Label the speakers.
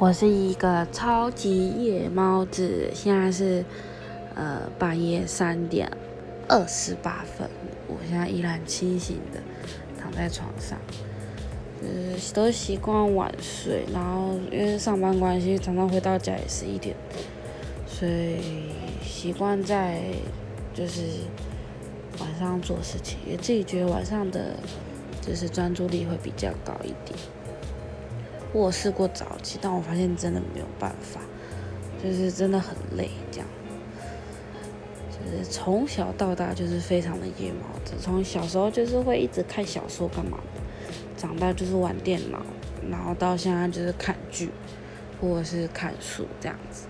Speaker 1: 我是一个超级夜猫子，现在是呃半夜三点二十八分，我现在依然清醒的躺在床上，就是都习惯晚睡，然后因为上班关系，常常回到家也是一点，所以习惯在就是晚上做事情，也自己觉得晚上的就是专注力会比较高一点。我试过早起，但我发现真的没有办法，就是真的很累，这样。就是从小到大就是非常的夜猫子，从小时候就是会一直看小说干嘛的，长大就是玩电脑，然后到现在就是看剧或者是看书这样子。